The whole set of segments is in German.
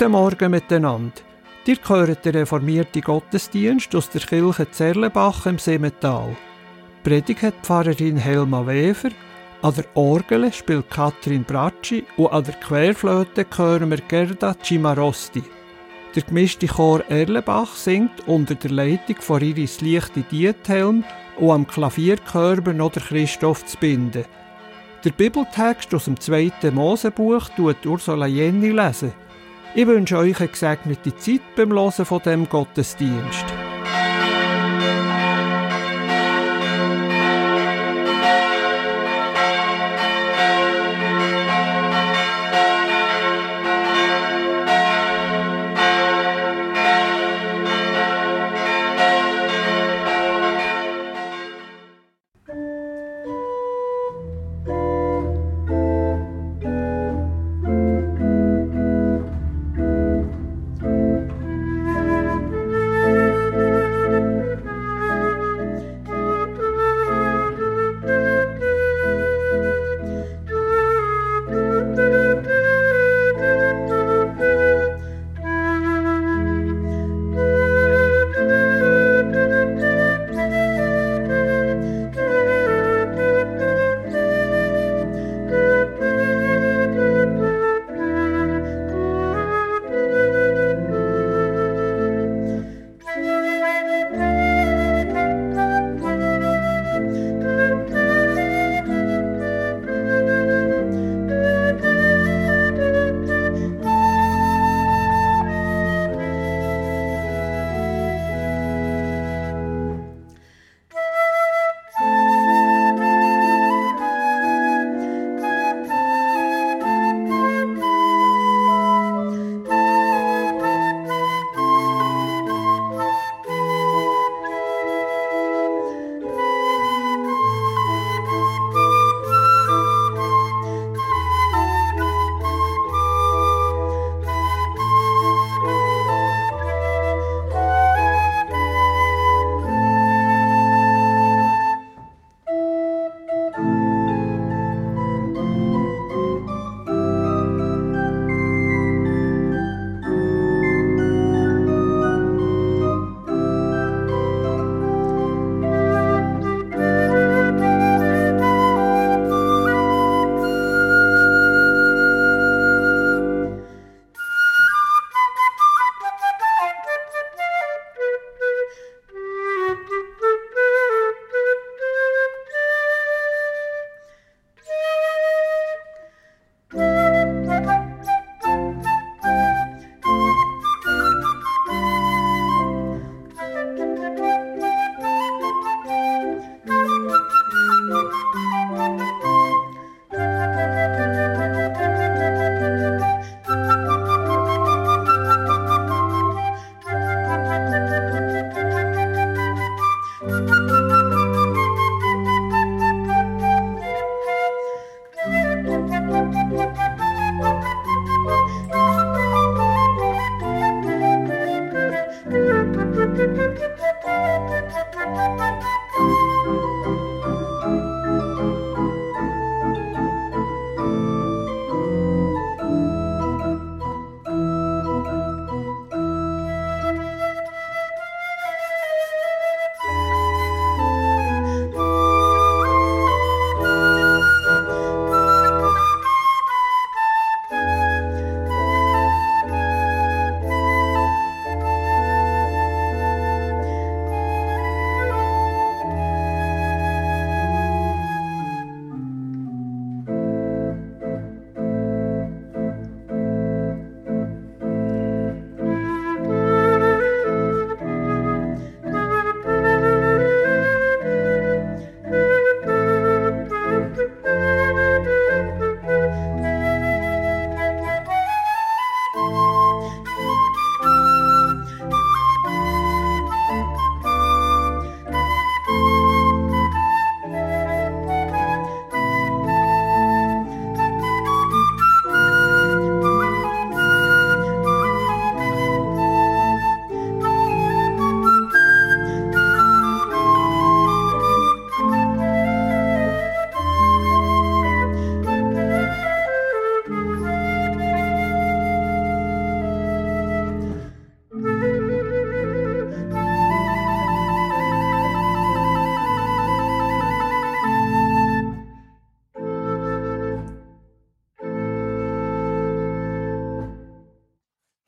Guten Morgen miteinander. Ihr gehört den reformierten Gottesdienst aus der Kirche Zerlebach im Simmental. Predigt hat Pfarrerin Helma Wever, an der Orgel spielt Katrin Bracci und an der Querflöte hören wir Gerda Cimarosti. Der gemischte Chor Erlebach singt unter der Leitung von Iris Lichte Diethelm und am Klavierkörper noch der Christoph Zbinden. Der Bibeltext aus dem zweiten Mosebuch tut Ursula Jenny lesen. Ich wünsche euch eine gesegnete Zeit beim Hören von dem Gottesdienst.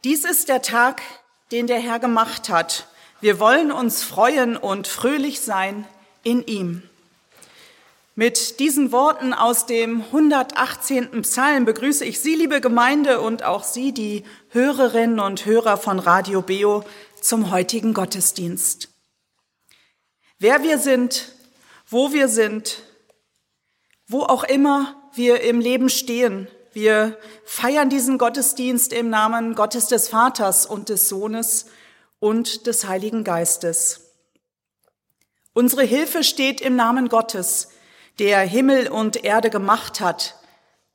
Dies ist der Tag, den der Herr gemacht hat. Wir wollen uns freuen und fröhlich sein in ihm. Mit diesen Worten aus dem 118. Psalm begrüße ich Sie, liebe Gemeinde, und auch Sie, die Hörerinnen und Hörer von Radio Beo, zum heutigen Gottesdienst. Wer wir sind, wo wir sind, wo auch immer wir im Leben stehen, wir feiern diesen Gottesdienst im Namen Gottes des Vaters und des Sohnes und des Heiligen Geistes. Unsere Hilfe steht im Namen Gottes, der Himmel und Erde gemacht hat,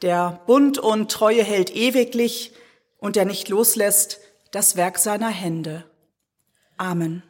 der Bund und Treue hält ewiglich und der nicht loslässt das Werk seiner Hände. Amen.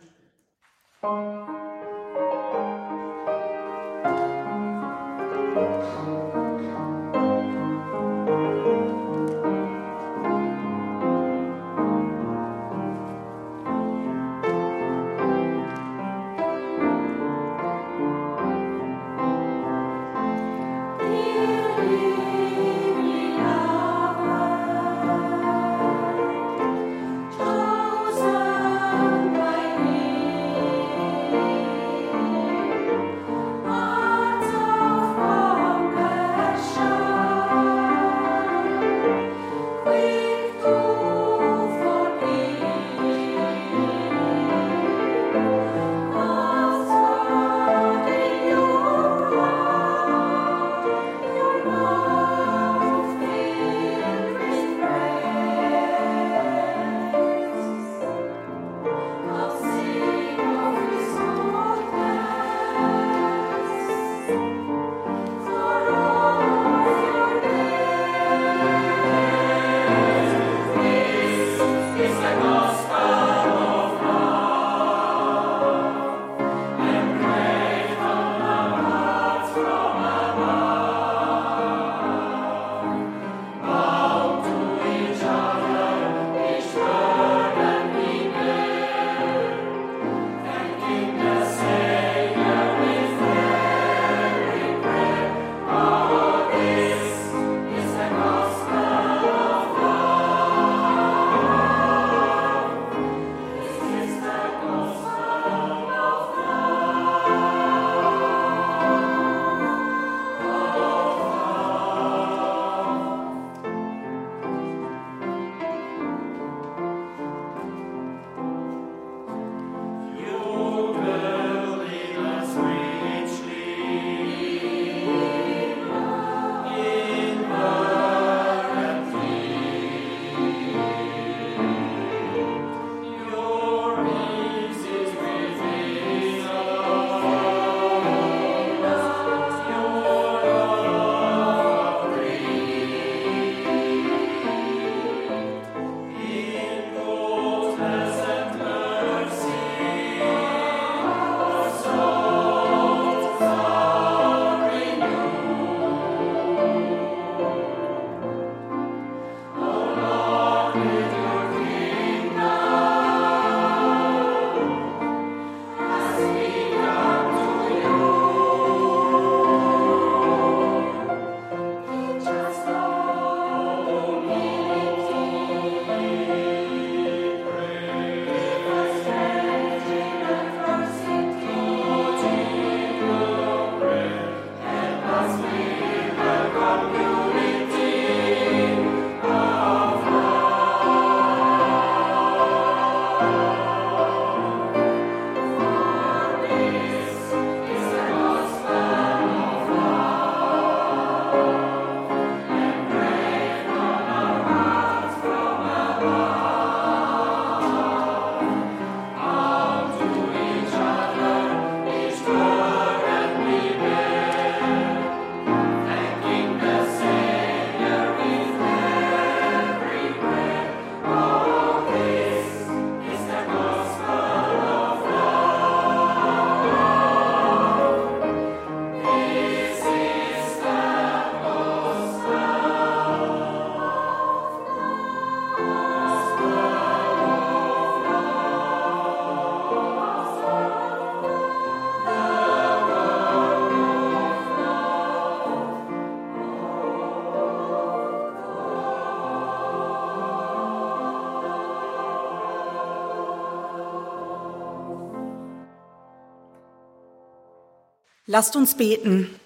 Lasst uns beten.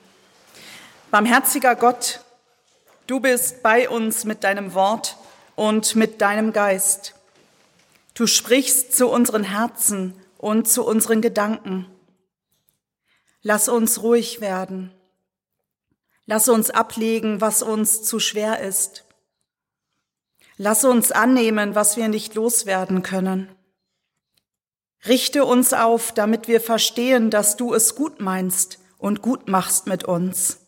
Barmherziger Gott, du bist bei uns mit deinem Wort und mit deinem Geist. Du sprichst zu unseren Herzen und zu unseren Gedanken. Lass uns ruhig werden. Lass uns ablegen, was uns zu schwer ist. Lass uns annehmen, was wir nicht loswerden können. Richte uns auf, damit wir verstehen, dass du es gut meinst und gut machst mit uns.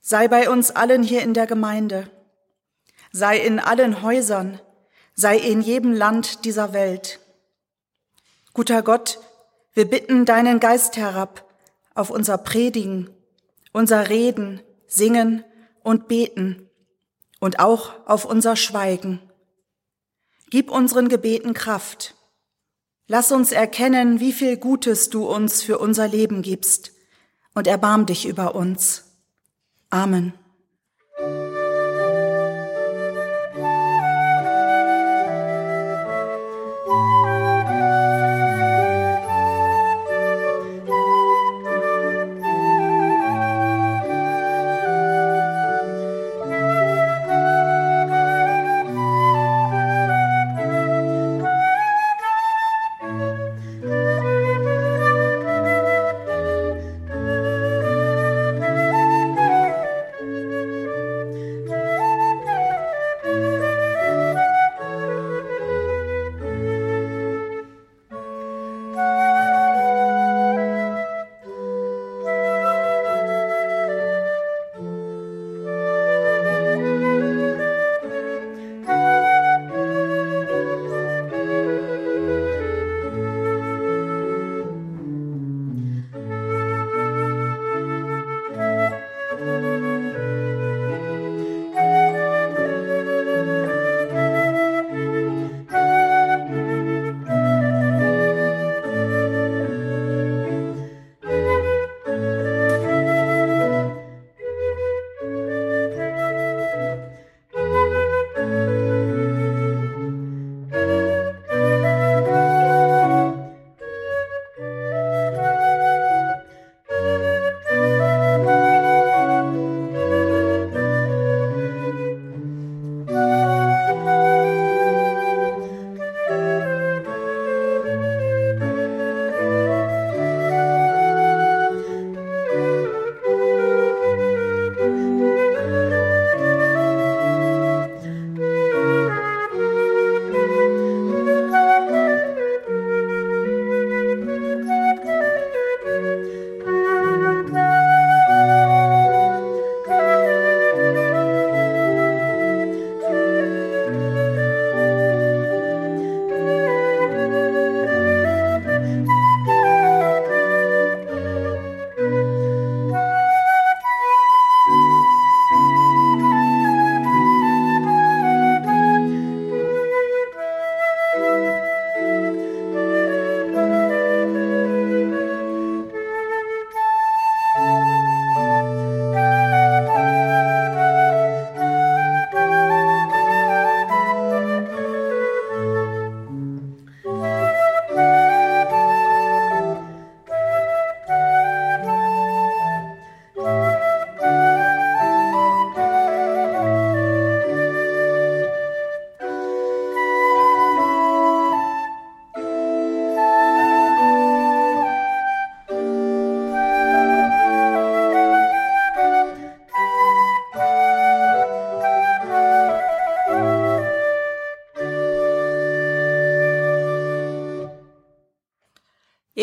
Sei bei uns allen hier in der Gemeinde. Sei in allen Häusern. Sei in jedem Land dieser Welt. Guter Gott, wir bitten deinen Geist herab auf unser Predigen, unser Reden, Singen und Beten und auch auf unser Schweigen. Gib unseren Gebeten Kraft Lass uns erkennen, wie viel Gutes du uns für unser Leben gibst und erbarm dich über uns. Amen.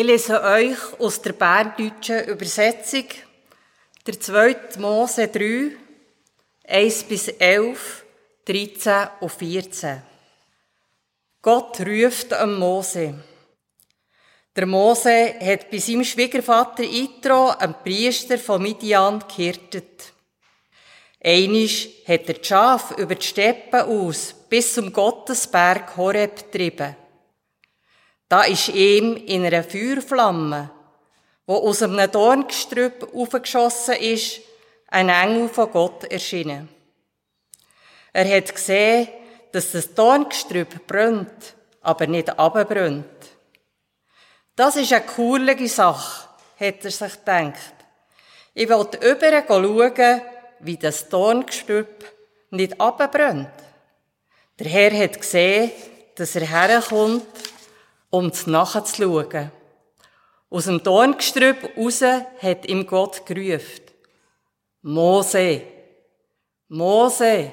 Ich lese euch aus der berndeutschen Übersetzung der 2. Mose 3, 1 bis 11, 13 und 14. Gott ruft am Mose. Der Mose hat bei seinem Schwiegervater Itro, einem Priester von Midian, gehirtet. Einisch hat er die Schaf über die Steppen aus bis zum Gottesberg Horeb getrieben. Da ist ihm in einer Feuerflamme, wo aus einem Dorngestrüpp aufgeschossen ist, ein Engel von Gott erschienen. Er hat gesehen, dass das Dorngestrüpp brennt, aber nicht abbrennt. Das ist eine coole Sache, hat er sich gedacht. Ich wollte über schauen, wie das Dorngestrüpp nicht abbrennt. Der Herr hat gesehen, dass er herkommt, um nachzuschauen. Aus dem Dorngestrüpp raus hat ihm Gott gerufen. Mose, Mose.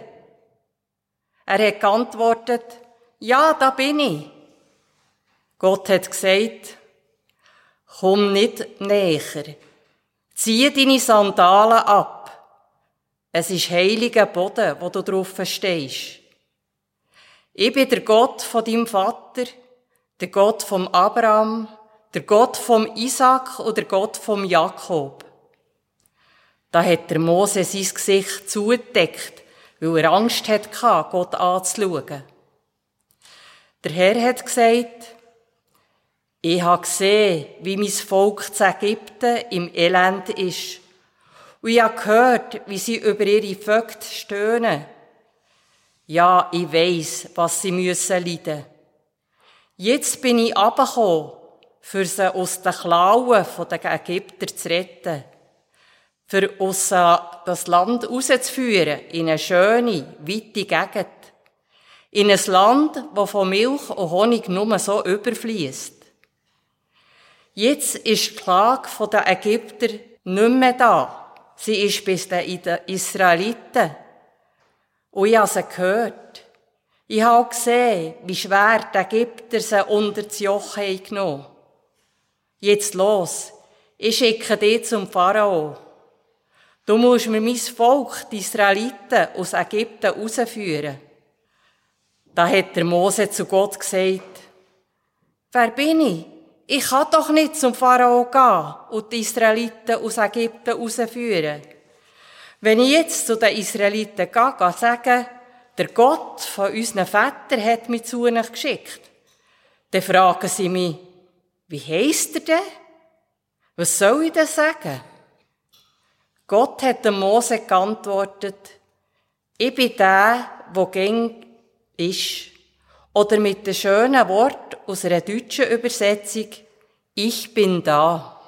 Er hat geantwortet, ja, da bin ich. Gott hat gesagt, komm nicht näher. Zieh deine Sandalen ab. Es ist heiliger Boden, wo du drauf stehst. Ich bin der Gott von deinem Vater, der Gott vom Abraham, der Gott vom Isaac und der Gott vom Jakob. Da hat der Mose sein Gesicht zugedeckt, weil er Angst hatte, Gott anzuschauen. Der Herr hat gesagt, ich habe gesehen, wie mein Volk zu Ägypten im Elend ist. Und ich habe gehört, wie sie über ihre Vögel stöhnen. Ja, ich weiss, was sie müssen leiden. Jetzt bin ich abgekommen, für sie aus den Klauen der Ägypter zu retten. Für uns das Land rauszuführen in eine schöne, weite Gegend. In ein Land, wo von Milch und Honig nur so überfließt. Jetzt ist die Klage der Ägypter nicht mehr da. Sie ist bis den Israeliten. Und ich habe sie gehört. Ich habe gesehen, wie schwer die Ägypter sie unter das Joch haben. Jetzt los. Ich schicke dich zum Pharao. Du musst mir mein Volk, die Israeliten, aus Ägypten rausführen. Da hat der Mose zu Gott gesagt, wer bin ich? Ich kann doch nicht zum Pharao gehen und die Israeliten aus Ägypten rausführen. Wenn ich jetzt zu den Israeliten gehe, gehe sagen, der Gott von unseren Vätern hat mich zu ihnen geschickt, dann fragen sie mich, wie heisst er denn? Was soll ich denn sagen? Gott hat dem Mose geantwortet, ich bin der, der gäng ist. Oder mit dem schönen Wort aus einer deutschen Übersetzung, ich bin da.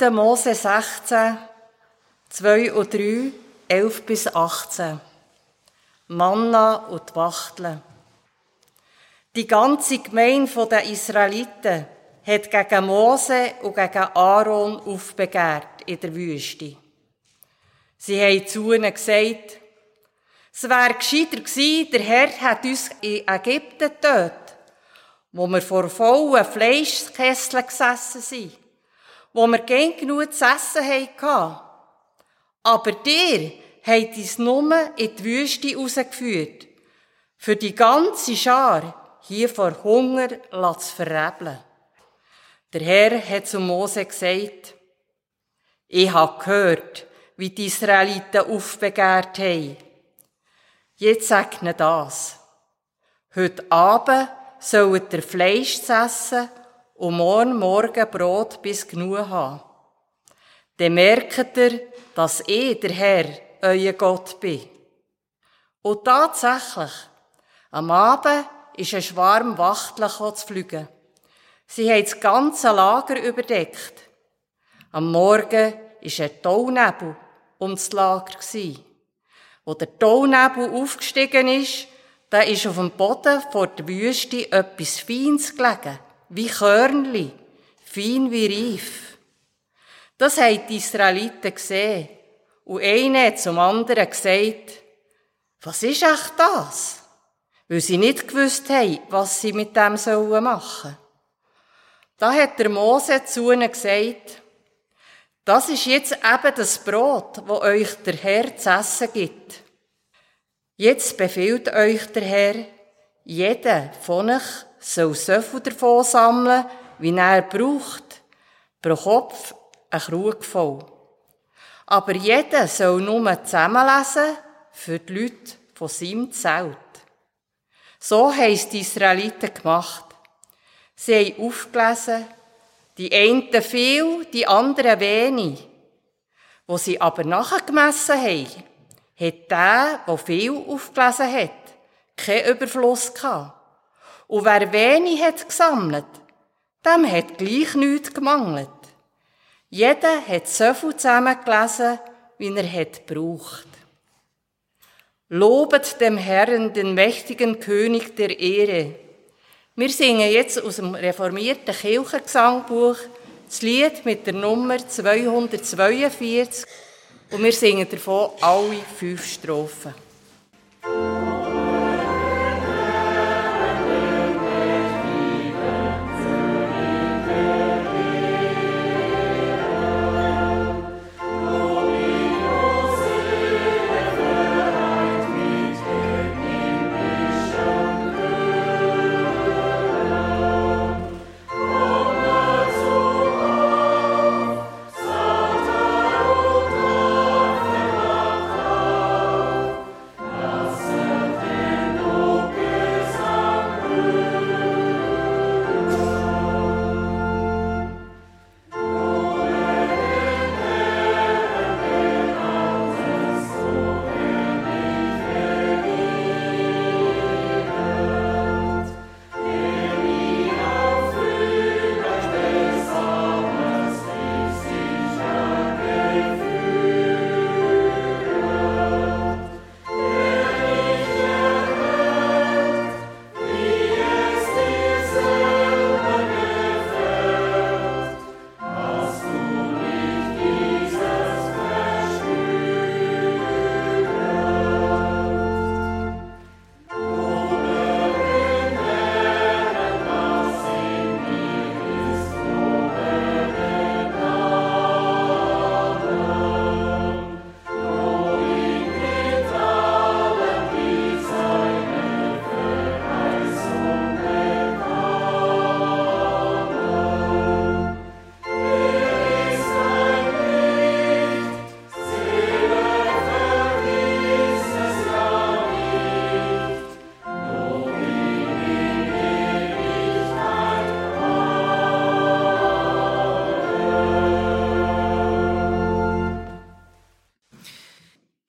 Mose 16, 2 und 3, 11 bis 18. Manna und Wachteln. Die ganze Gemeinde der Israeliten hat gegen Mose und gegen Aaron aufbegehrt in der Wüste. Sie haben zu ihnen gesagt, es wäre gescheiter gewesen, der Herr hat uns in Ägypten getötet, wo wir vor vollen Fleischkesseln gesessen sind wo wir gern genug zu essen hatten. Aber dir hat uns nur in die Wüste rausgeführt, für die ganze Schar hier vor Hunger zu verrebeln. Der Herr hat zu Mose gesagt, ich habe gehört, wie die Israeliten aufbegehrt haben. Jetzt sagt ihnen das. Heute Abend sollt ihr Fleisch essen und morgen Morgen Brot bis genug haben. Dann merkt ihr, dass ich der Herr, euer Gott bin. Und tatsächlich, am Abend ist ein Schwarm Wachteln zu fliegen. Sie haben das ganze Lager überdeckt. Am Morgen war ein Taunebel um das Lager. Wo der Taunebel aufgestiegen ist, da ist auf dem Boden vor der Wüste etwas Feines gelegen, wie Körnli, fein wie Reif. Das haben die Israeliten gesehen. Und einer hat zum anderen gesagt, was ist echt das? Weil sie nicht gewusst haben, was sie mit dem sollen machen. Da hat der Mose zu ihnen gesagt, das ist jetzt eben das Brot, wo euch der Herr zu essen gibt. Jetzt befiehlt euch der Herr, jeder von euch soll so viel davon sammeln, wie er braucht, pro Kopf ein Krug voll. Aber jeder soll nur zusammenlesen für die Leute von seinem Zelt. So haben es die Israeliten gemacht. Sie haben aufgelesen, die einen viel, die anderen wenig. Wo sie aber nachher gemessen haben, hat der, der viel aufgelesen hat, keinen Überfluss gehabt. Und wer wenig hat gesammelt, dem hat gleich nichts gemangelt. Jeder hat so viel zusammengelesen, wie er hat gebraucht. Lobet dem Herrn, den mächtigen König der Ehre. Wir singen jetzt aus dem reformierten Kirchengesangbuch das Lied mit der Nummer 242 und wir singen davon alle fünf Strophen.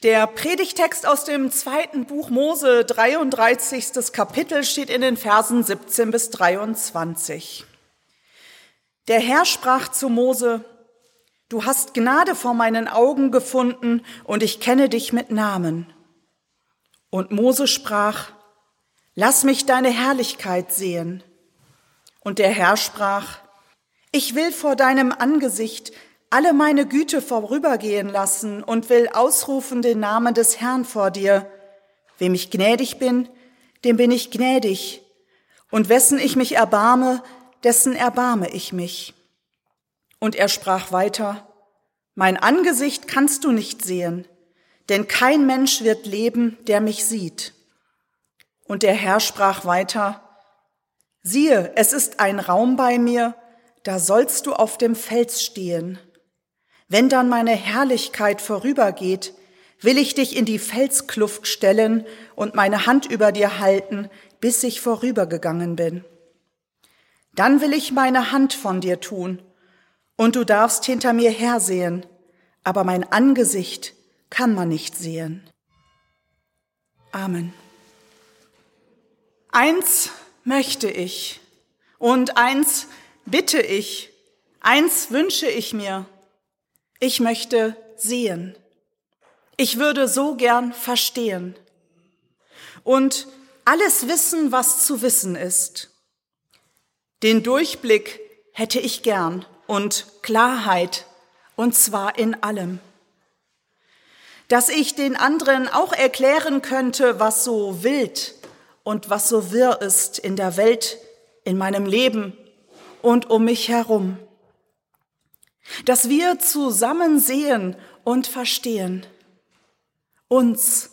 Der Predigtext aus dem zweiten Buch Mose, 33. Kapitel, steht in den Versen 17 bis 23. Der Herr sprach zu Mose, Du hast Gnade vor meinen Augen gefunden und ich kenne dich mit Namen. Und Mose sprach, Lass mich deine Herrlichkeit sehen. Und der Herr sprach, Ich will vor deinem Angesicht alle meine Güte vorübergehen lassen und will ausrufen den Namen des Herrn vor dir. Wem ich gnädig bin, dem bin ich gnädig, und wessen ich mich erbarme, dessen erbarme ich mich. Und er sprach weiter, Mein Angesicht kannst du nicht sehen, denn kein Mensch wird leben, der mich sieht. Und der Herr sprach weiter, siehe, es ist ein Raum bei mir, da sollst du auf dem Fels stehen. Wenn dann meine Herrlichkeit vorübergeht, will ich dich in die Felskluft stellen und meine Hand über dir halten, bis ich vorübergegangen bin. Dann will ich meine Hand von dir tun, und du darfst hinter mir hersehen, aber mein Angesicht kann man nicht sehen. Amen. Eins möchte ich und eins bitte ich, eins wünsche ich mir. Ich möchte sehen. Ich würde so gern verstehen und alles wissen, was zu wissen ist. Den Durchblick hätte ich gern und Klarheit, und zwar in allem. Dass ich den anderen auch erklären könnte, was so wild und was so wirr ist in der Welt, in meinem Leben und um mich herum. Dass wir zusammen sehen und verstehen uns,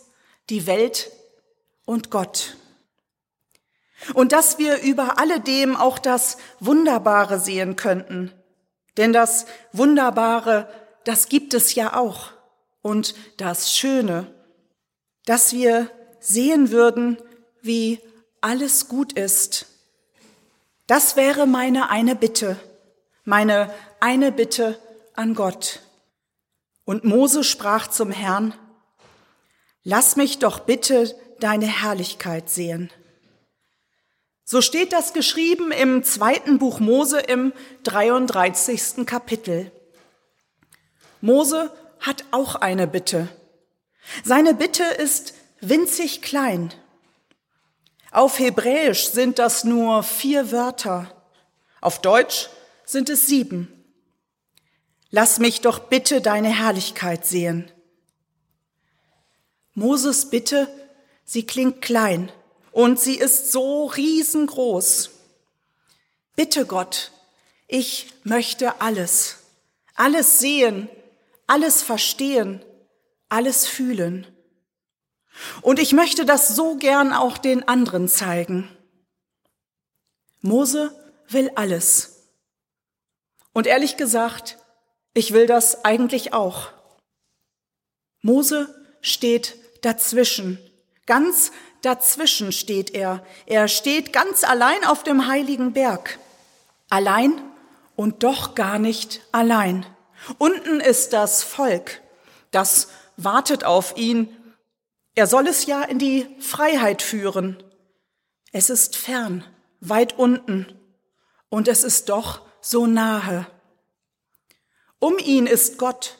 die Welt und Gott. Und dass wir über alledem auch das Wunderbare sehen könnten. Denn das Wunderbare, das gibt es ja auch. Und das Schöne, dass wir sehen würden, wie alles gut ist. Das wäre meine eine Bitte, meine eine Bitte an Gott. Und Mose sprach zum Herrn, Lass mich doch bitte deine Herrlichkeit sehen. So steht das geschrieben im zweiten Buch Mose im 33. Kapitel. Mose hat auch eine Bitte. Seine Bitte ist winzig klein. Auf Hebräisch sind das nur vier Wörter. Auf Deutsch sind es sieben. Lass mich doch bitte deine Herrlichkeit sehen. Moses Bitte, sie klingt klein und sie ist so riesengroß. Bitte Gott, ich möchte alles, alles sehen, alles verstehen, alles fühlen. Und ich möchte das so gern auch den anderen zeigen. Mose will alles. Und ehrlich gesagt, ich will das eigentlich auch. Mose steht dazwischen. Ganz dazwischen steht er. Er steht ganz allein auf dem heiligen Berg. Allein und doch gar nicht allein. Unten ist das Volk, das wartet auf ihn. Er soll es ja in die Freiheit führen. Es ist fern, weit unten, und es ist doch so nahe. Um ihn ist Gott,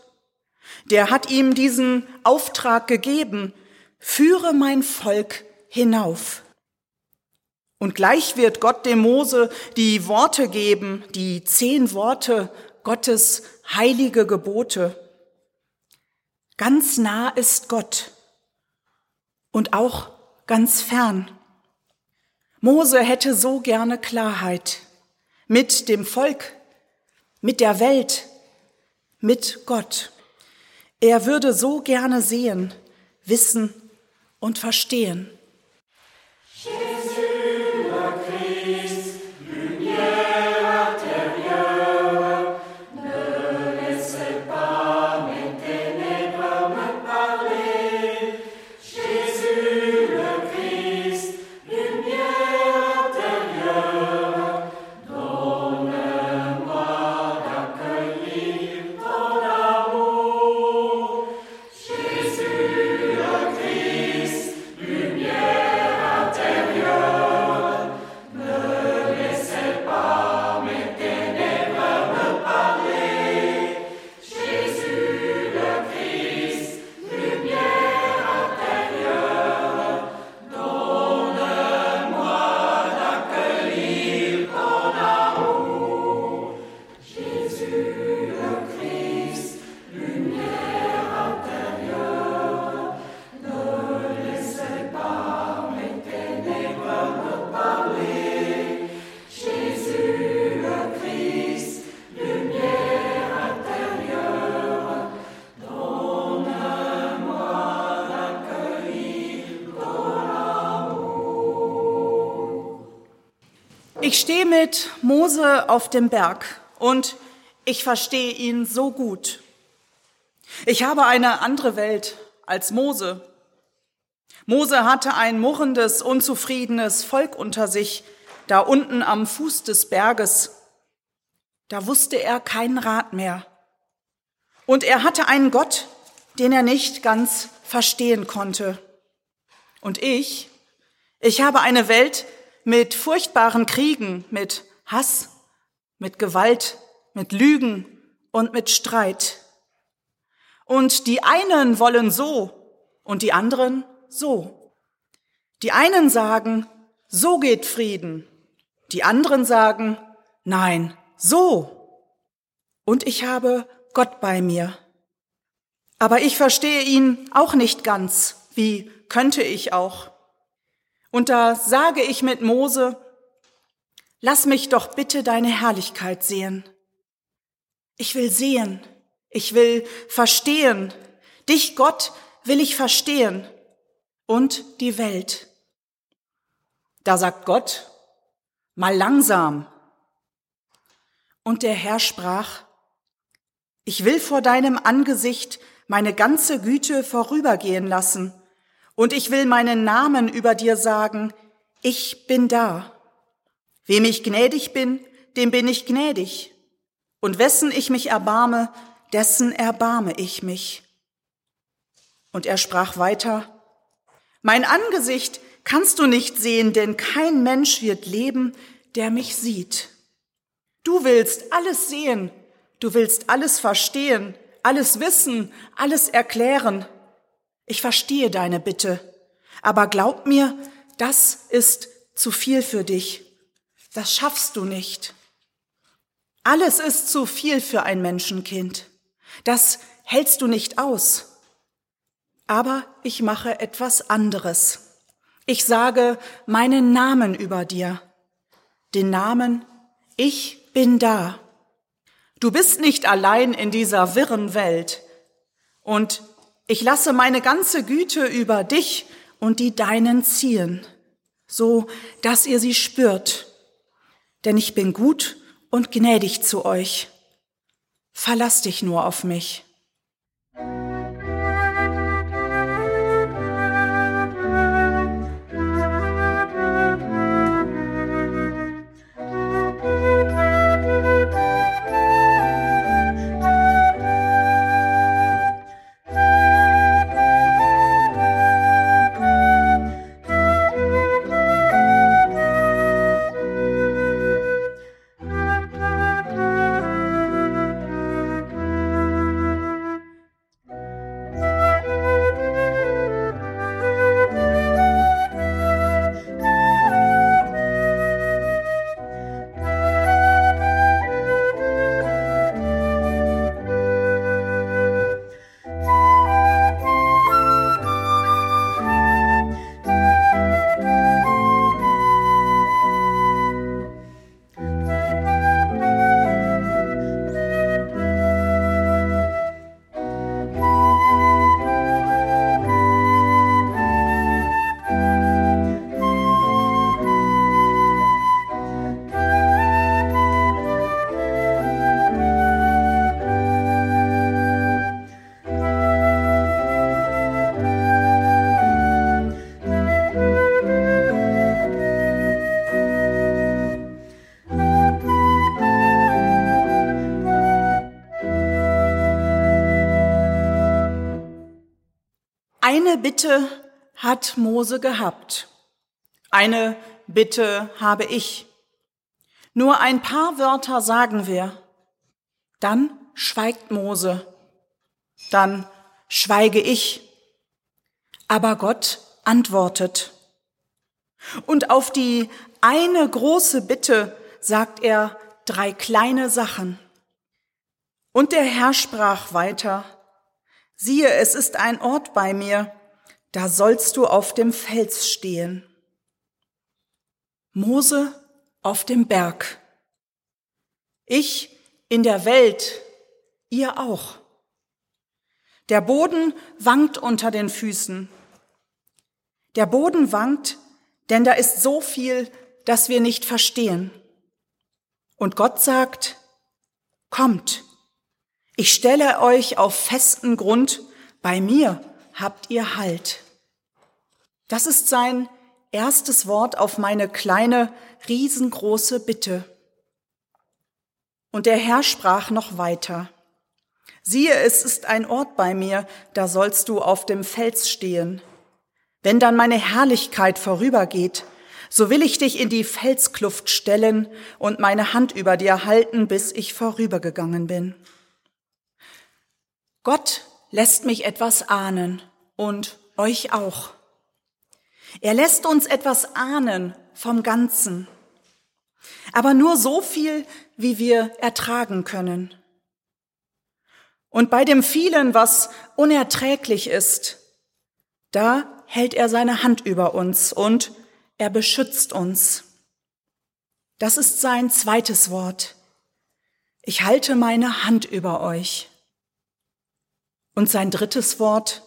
der hat ihm diesen Auftrag gegeben, führe mein Volk hinauf. Und gleich wird Gott dem Mose die Worte geben, die zehn Worte Gottes heilige Gebote. Ganz nah ist Gott und auch ganz fern. Mose hätte so gerne Klarheit mit dem Volk, mit der Welt, mit Gott. Er würde so gerne sehen, wissen und verstehen. Mit Mose auf dem Berg und ich verstehe ihn so gut. Ich habe eine andere Welt als Mose. Mose hatte ein murrendes, unzufriedenes Volk unter sich, da unten am Fuß des Berges. Da wusste er keinen Rat mehr. Und er hatte einen Gott, den er nicht ganz verstehen konnte. Und ich, ich habe eine Welt mit furchtbaren Kriegen, mit Hass, mit Gewalt, mit Lügen und mit Streit. Und die einen wollen so und die anderen so. Die einen sagen, so geht Frieden. Die anderen sagen, nein, so. Und ich habe Gott bei mir. Aber ich verstehe ihn auch nicht ganz. Wie könnte ich auch? Und da sage ich mit Mose, lass mich doch bitte deine Herrlichkeit sehen. Ich will sehen, ich will verstehen. Dich, Gott, will ich verstehen und die Welt. Da sagt Gott, mal langsam. Und der Herr sprach, ich will vor deinem Angesicht meine ganze Güte vorübergehen lassen, und ich will meinen Namen über dir sagen, ich bin da. Wem ich gnädig bin, dem bin ich gnädig, und wessen ich mich erbarme, dessen erbarme ich mich. Und er sprach weiter, mein Angesicht kannst du nicht sehen, denn kein Mensch wird leben, der mich sieht. Du willst alles sehen, du willst alles verstehen, alles wissen, alles erklären. Ich verstehe deine Bitte, aber glaub mir, das ist zu viel für dich. Das schaffst du nicht. Alles ist zu viel für ein Menschenkind. Das hältst du nicht aus. Aber ich mache etwas anderes. Ich sage meinen Namen über dir. Den Namen Ich bin da. Du bist nicht allein in dieser wirren Welt. Und ich lasse meine ganze Güte über dich und die Deinen ziehen, so dass ihr sie spürt. Denn ich bin gut und gnädig zu euch. Verlass dich nur auf mich. Eine Bitte hat Mose gehabt. Eine Bitte habe ich. Nur ein paar Wörter sagen wir. Dann schweigt Mose. Dann schweige ich. Aber Gott antwortet. Und auf die eine große Bitte sagt er drei kleine Sachen. Und der Herr sprach weiter, Siehe, es ist ein Ort bei mir, da sollst du auf dem Fels stehen. Mose auf dem Berg. Ich in der Welt, ihr auch. Der Boden wankt unter den Füßen. Der Boden wankt, denn da ist so viel, das wir nicht verstehen. Und Gott sagt, kommt, ich stelle euch auf festen Grund, bei mir habt ihr Halt. Das ist sein erstes Wort auf meine kleine, riesengroße Bitte. Und der Herr sprach noch weiter. Siehe, es ist ein Ort bei mir, da sollst du auf dem Fels stehen. Wenn dann meine Herrlichkeit vorübergeht, so will ich dich in die Felskluft stellen und meine Hand über dir halten, bis ich vorübergegangen bin. Gott lässt mich etwas ahnen und euch auch. Er lässt uns etwas ahnen vom Ganzen, aber nur so viel, wie wir ertragen können. Und bei dem vielen, was unerträglich ist, da hält er seine Hand über uns und er beschützt uns. Das ist sein zweites Wort. Ich halte meine Hand über euch. Und sein drittes Wort,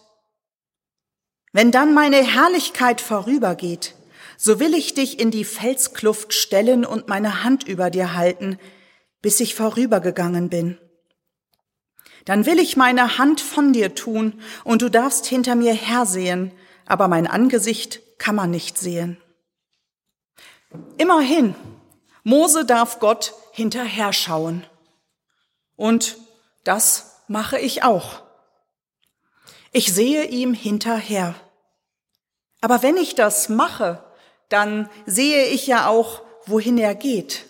wenn dann meine Herrlichkeit vorübergeht, so will ich dich in die Felskluft stellen und meine Hand über dir halten, bis ich vorübergegangen bin. Dann will ich meine Hand von dir tun, und du darfst hinter mir hersehen, aber mein Angesicht kann man nicht sehen. Immerhin, Mose darf Gott hinterher schauen. Und das mache ich auch. Ich sehe ihm hinterher. Aber wenn ich das mache, dann sehe ich ja auch, wohin er geht.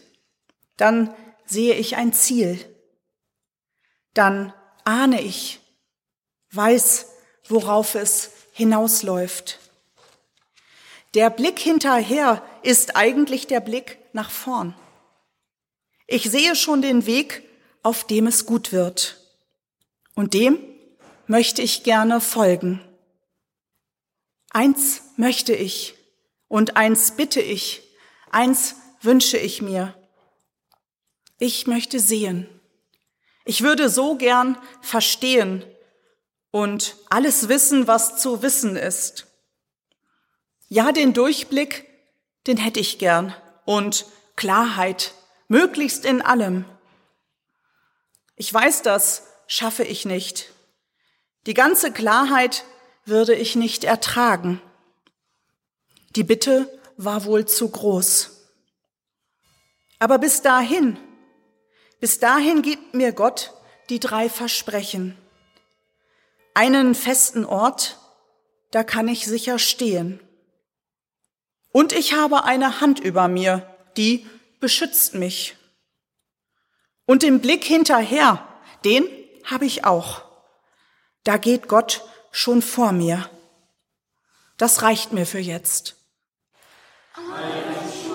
Dann sehe ich ein Ziel. Dann ahne ich, weiß, worauf es hinausläuft. Der Blick hinterher ist eigentlich der Blick nach vorn. Ich sehe schon den Weg, auf dem es gut wird. Und dem möchte ich gerne folgen. Eins möchte ich und eins bitte ich, eins wünsche ich mir. Ich möchte sehen. Ich würde so gern verstehen und alles wissen, was zu wissen ist. Ja, den Durchblick, den hätte ich gern und Klarheit, möglichst in allem. Ich weiß, das schaffe ich nicht. Die ganze Klarheit würde ich nicht ertragen. Die Bitte war wohl zu groß. Aber bis dahin, bis dahin gibt mir Gott die drei Versprechen. Einen festen Ort, da kann ich sicher stehen. Und ich habe eine Hand über mir, die beschützt mich. Und den Blick hinterher, den habe ich auch. Da geht Gott schon vor mir. Das reicht mir für jetzt. Amen.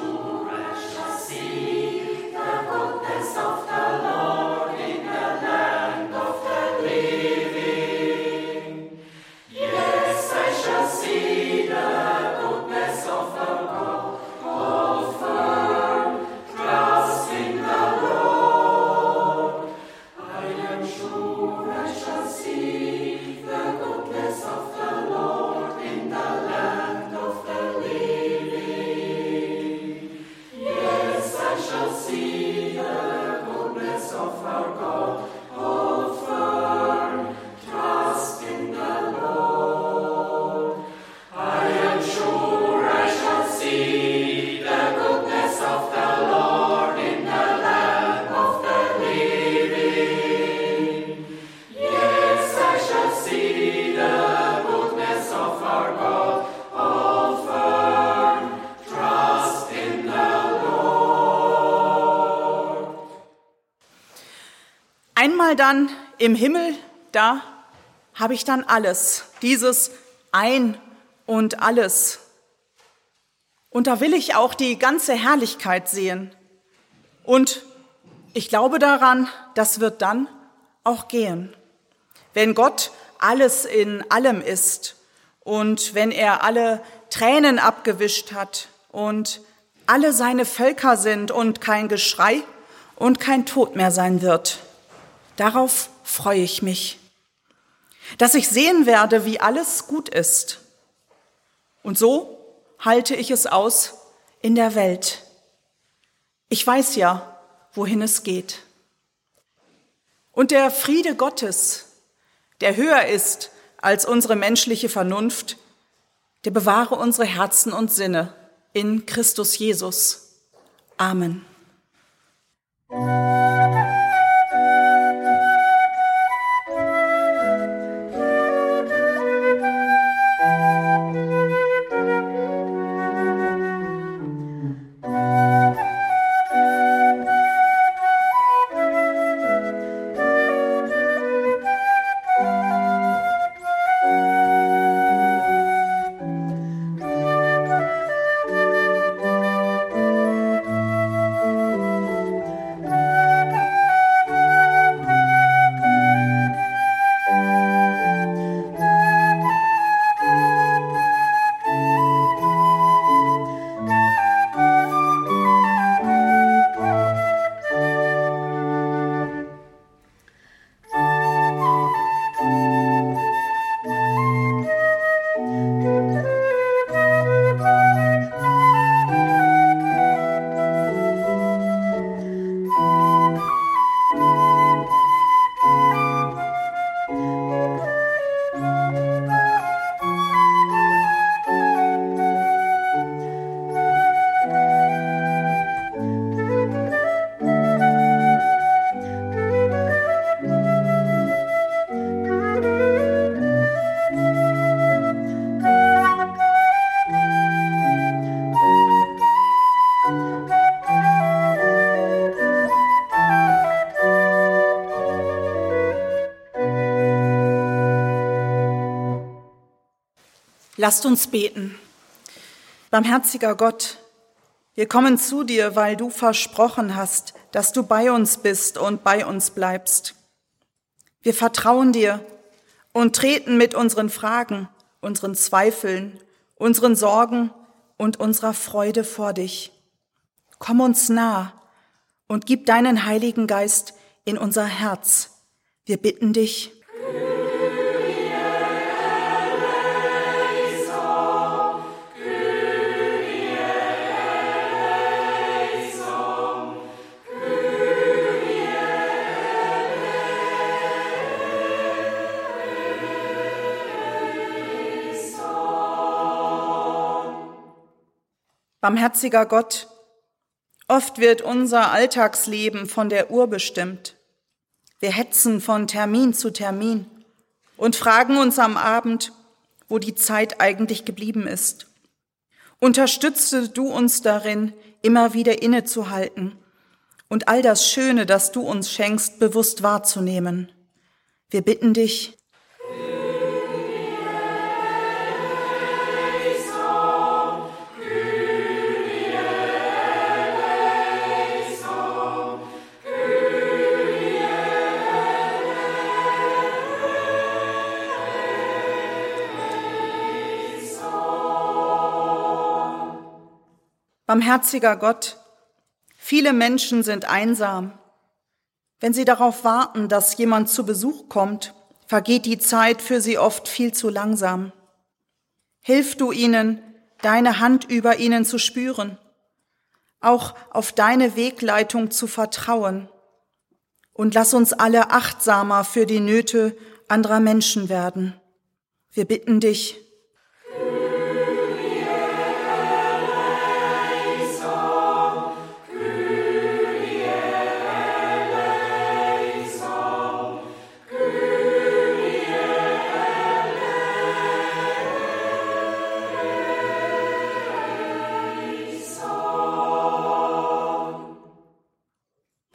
Im Himmel, da habe ich dann alles, dieses Ein und alles. Und da will ich auch die ganze Herrlichkeit sehen. Und ich glaube daran, das wird dann auch gehen. Wenn Gott alles in allem ist und wenn er alle Tränen abgewischt hat und alle seine Völker sind und kein Geschrei und kein Tod mehr sein wird. Darauf freue ich mich, dass ich sehen werde, wie alles gut ist. Und so halte ich es aus in der Welt. Ich weiß ja, wohin es geht. Und der Friede Gottes, der höher ist als unsere menschliche Vernunft, der bewahre unsere Herzen und Sinne in Christus Jesus. Amen. Lasst uns beten. Barmherziger Gott, wir kommen zu dir, weil du versprochen hast, dass du bei uns bist und bei uns bleibst. Wir vertrauen dir und treten mit unseren Fragen, unseren Zweifeln, unseren Sorgen und unserer Freude vor dich. Komm uns nah und gib deinen Heiligen Geist in unser Herz. Wir bitten dich. Barmherziger Gott, oft wird unser Alltagsleben von der Uhr bestimmt. Wir hetzen von Termin zu Termin und fragen uns am Abend, wo die Zeit eigentlich geblieben ist. Unterstütze du uns darin, immer wieder innezuhalten und all das Schöne, das du uns schenkst, bewusst wahrzunehmen. Wir bitten dich, Barmherziger Gott, viele Menschen sind einsam. Wenn sie darauf warten, dass jemand zu Besuch kommt, vergeht die Zeit für sie oft viel zu langsam. Hilf du ihnen, deine Hand über ihnen zu spüren, auch auf deine Wegleitung zu vertrauen. Und lass uns alle achtsamer für die Nöte anderer Menschen werden. Wir bitten dich,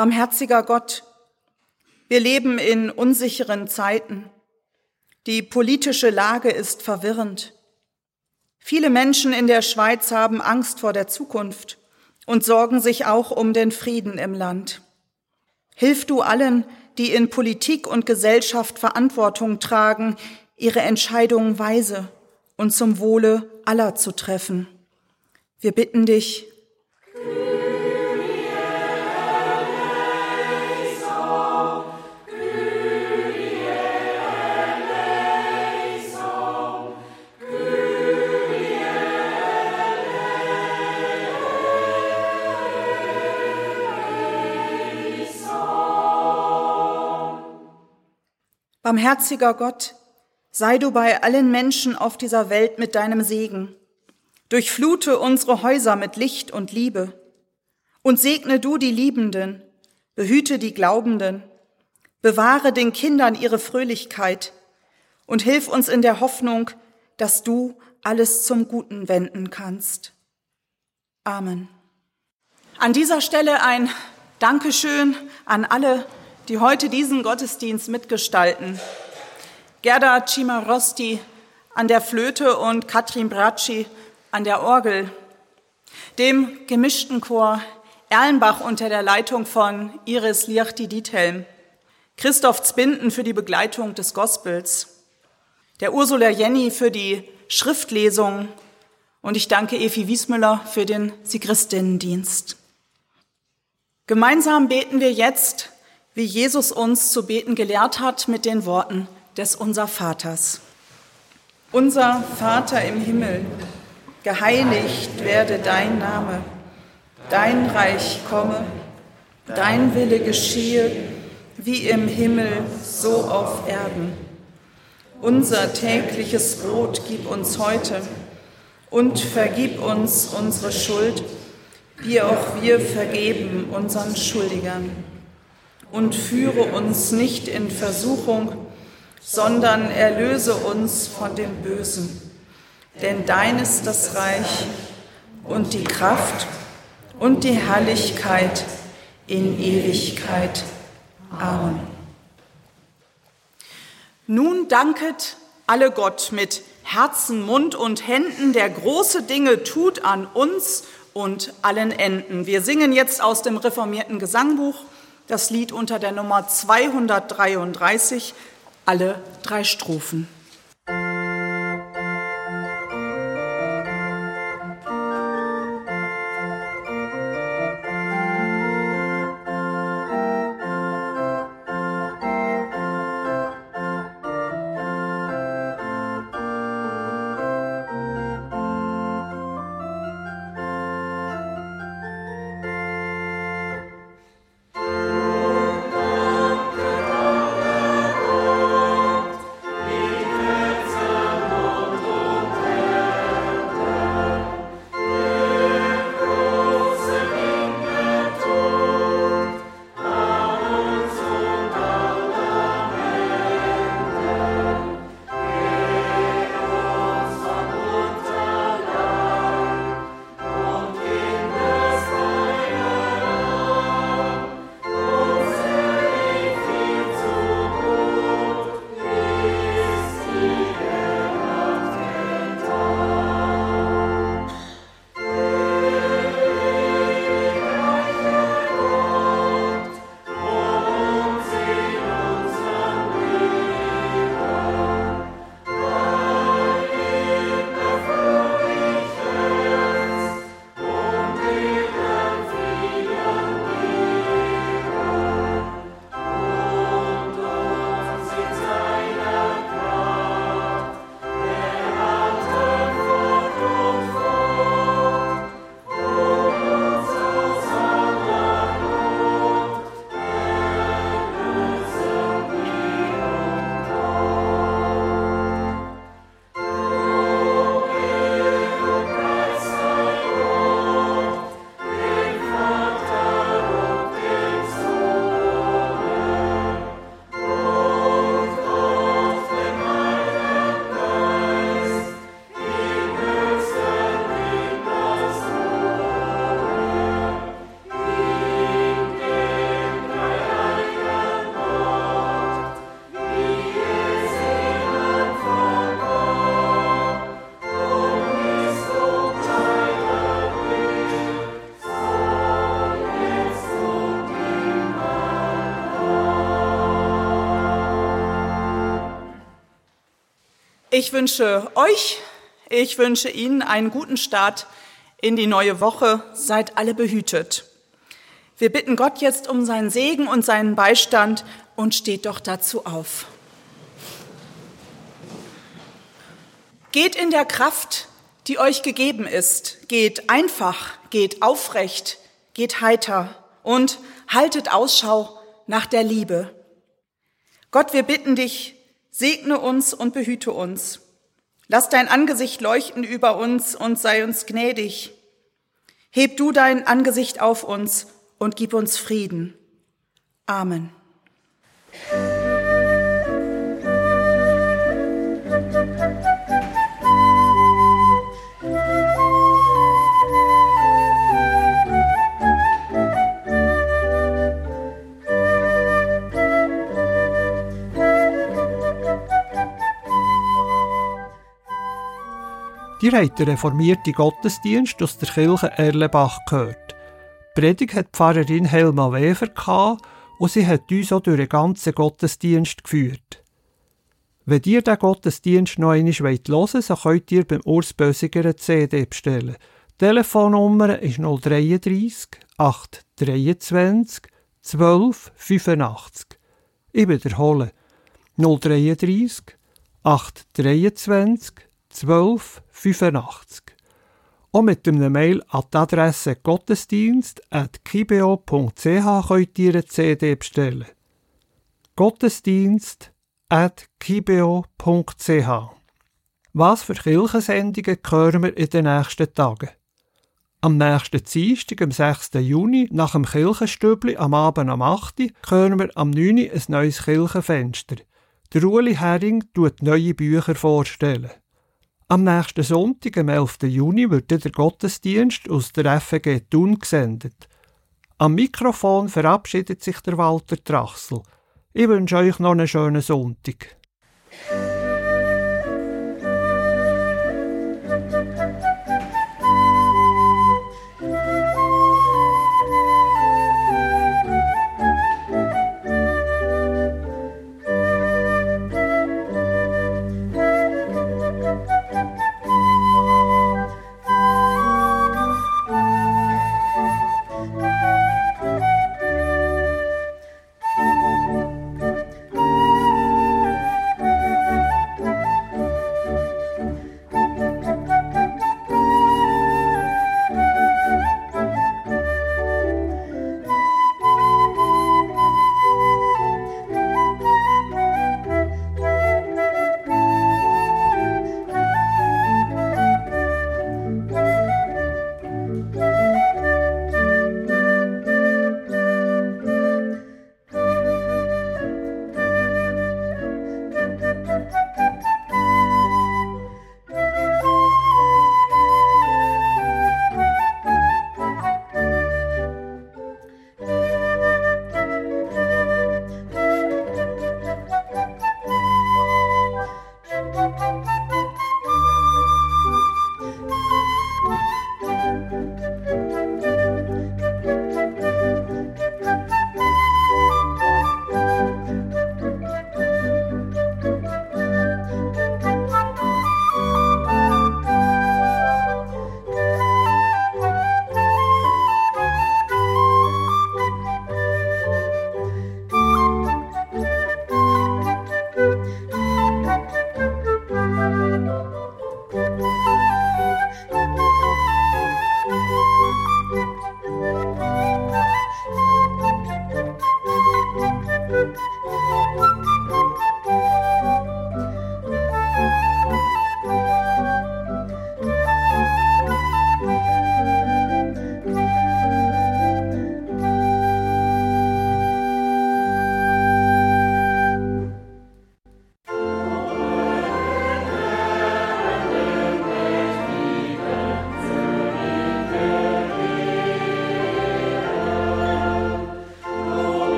Barmherziger Gott, wir leben in unsicheren Zeiten. Die politische Lage ist verwirrend. Viele Menschen in der Schweiz haben Angst vor der Zukunft und sorgen sich auch um den Frieden im Land. Hilf du allen, die in Politik und Gesellschaft Verantwortung tragen, ihre Entscheidungen weise und zum Wohle aller zu treffen. Wir bitten dich, Barmherziger Gott, sei du bei allen Menschen auf dieser Welt mit deinem Segen. Durchflute unsere Häuser mit Licht und Liebe. Und segne du die Liebenden, behüte die Glaubenden, bewahre den Kindern ihre Fröhlichkeit und hilf uns in der Hoffnung, dass du alles zum Guten wenden kannst. Amen. An dieser Stelle ein Dankeschön an alle, die heute diesen Gottesdienst mitgestalten. Gerda Cimarosti an der Flöte und Katrin Bracci an der Orgel. Dem gemischten Chor Erlenbach unter der Leitung von Iris Liachti-Diethelm. Christoph Zbinden für die Begleitung des Gospels. Der Ursula Jenny für die Schriftlesung. Und ich danke Efi Wiesmüller für den Sigristinnendienst. Gemeinsam beten wir jetzt, wie Jesus uns zu beten gelehrt hat, mit den Worten des Unser Vaters. Unser Vater im Himmel, geheiligt werde dein Name, dein Reich komme, dein Wille geschehe, wie im Himmel, so auf Erden. Unser tägliches Brot gib uns heute und vergib uns unsere Schuld, wie auch wir vergeben unseren Schuldigern. Und führe uns nicht in Versuchung, sondern erlöse uns von dem Bösen. Denn dein ist das Reich und die Kraft und die Herrlichkeit in Ewigkeit. Amen. Nun danket alle Gott mit Herzen, Mund und Händen, der große Dinge tut an uns und allen Enden. Wir singen jetzt aus dem reformierten Gesangbuch das Lied unter der Nummer 233, alle drei Strophen. Ich wünsche euch, ich wünsche Ihnen einen guten Start in die neue Woche. Seid alle behütet. Wir bitten Gott jetzt um seinen Segen und seinen Beistand und steht doch dazu auf. Geht in der Kraft, die euch gegeben ist. Geht einfach, geht aufrecht, geht heiter und haltet Ausschau nach der Liebe. Gott, wir bitten dich, segne uns und behüte uns. Lass dein Angesicht leuchten über uns und sei uns gnädig. Heb du dein Angesicht auf uns und gib uns Frieden. Amen. Die habt den reformierten Gottesdienst aus der Kirche Erlebach gehört. Die Predigt hat Pfarrerin Helma Wever und sie hat uns auch durch den ganzen Gottesdienst geführt. Wenn ihr den Gottesdienst noch einmal hören wollt, so könnt ihr beim Urs Bösiger eine CD bestellen. Die Telefonnummer ist 033 823 12 85. Ich wiederhole. 033 823 12 85. Auch mit einem Mail an die Adresse gottesdienst.kibeo.ch könnt ihr eine CD bestellen. gottesdienst.kibeo.ch Was für Kirchensendungen hören wir in den nächsten Tagen? Am nächsten Dienstag, am 6. Juni, nach dem Kirchenstübli am Abend am 8. hören wir am 9. ein neues Kirchenfenster. Der Ueli Hering tut neue Bücher vorstellen. Am nächsten Sonntag, am 11. Juni, wird der Gottesdienst aus der FG Thun gesendet. Am Mikrofon verabschiedet sich der Walter Trachsel. Ich wünsche euch noch einen schönen Sonntag.